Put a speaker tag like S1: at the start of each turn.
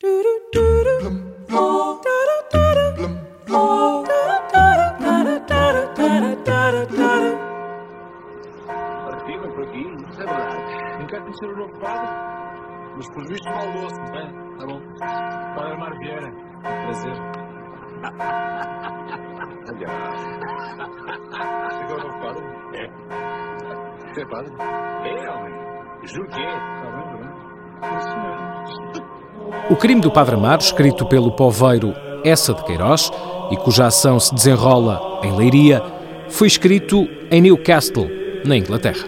S1: Partimos por aqui, é verdade. Não quero conhecer o novo padre, mas por visto mal doce, não é? Tá bom. Padre Amar Vieira, prazer. Chegou o novo padre? É. Você é padre? É, homem. Juro que é. Tá bem.
S2: O crime do Padre Amaro, escrito pelo poveiro Essa de Queiroz e cuja ação se desenrola em Leiria, foi escrito em Newcastle, na Inglaterra.